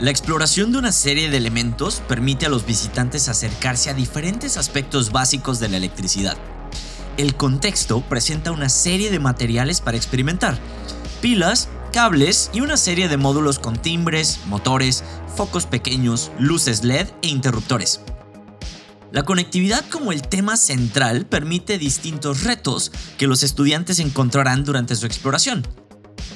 La exploración de una serie de elementos permite a los visitantes acercarse a diferentes aspectos básicos de la electricidad. El contexto presenta una serie de materiales para experimentar, pilas, cables y una serie de módulos con timbres, motores, focos pequeños, luces LED e interruptores. La conectividad como el tema central permite distintos retos que los estudiantes encontrarán durante su exploración.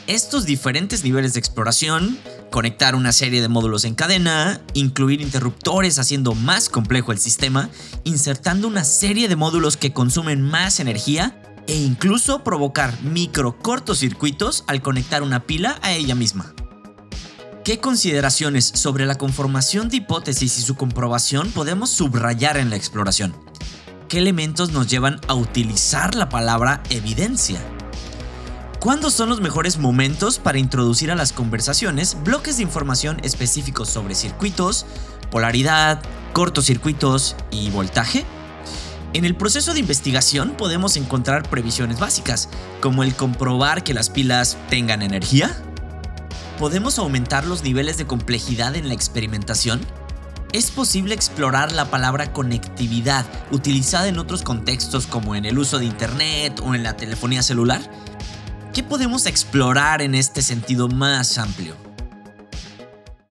Estos diferentes niveles de exploración, conectar una serie de módulos en cadena, incluir interruptores haciendo más complejo el sistema, insertando una serie de módulos que consumen más energía e incluso provocar micro cortocircuitos al conectar una pila a ella misma. ¿Qué consideraciones sobre la conformación de hipótesis y su comprobación podemos subrayar en la exploración? ¿Qué elementos nos llevan a utilizar la palabra evidencia? ¿Cuándo son los mejores momentos para introducir a las conversaciones bloques de información específicos sobre circuitos, polaridad, cortocircuitos y voltaje? En el proceso de investigación podemos encontrar previsiones básicas, como el comprobar que las pilas tengan energía, ¿Podemos aumentar los niveles de complejidad en la experimentación? ¿Es posible explorar la palabra conectividad utilizada en otros contextos como en el uso de Internet o en la telefonía celular? ¿Qué podemos explorar en este sentido más amplio?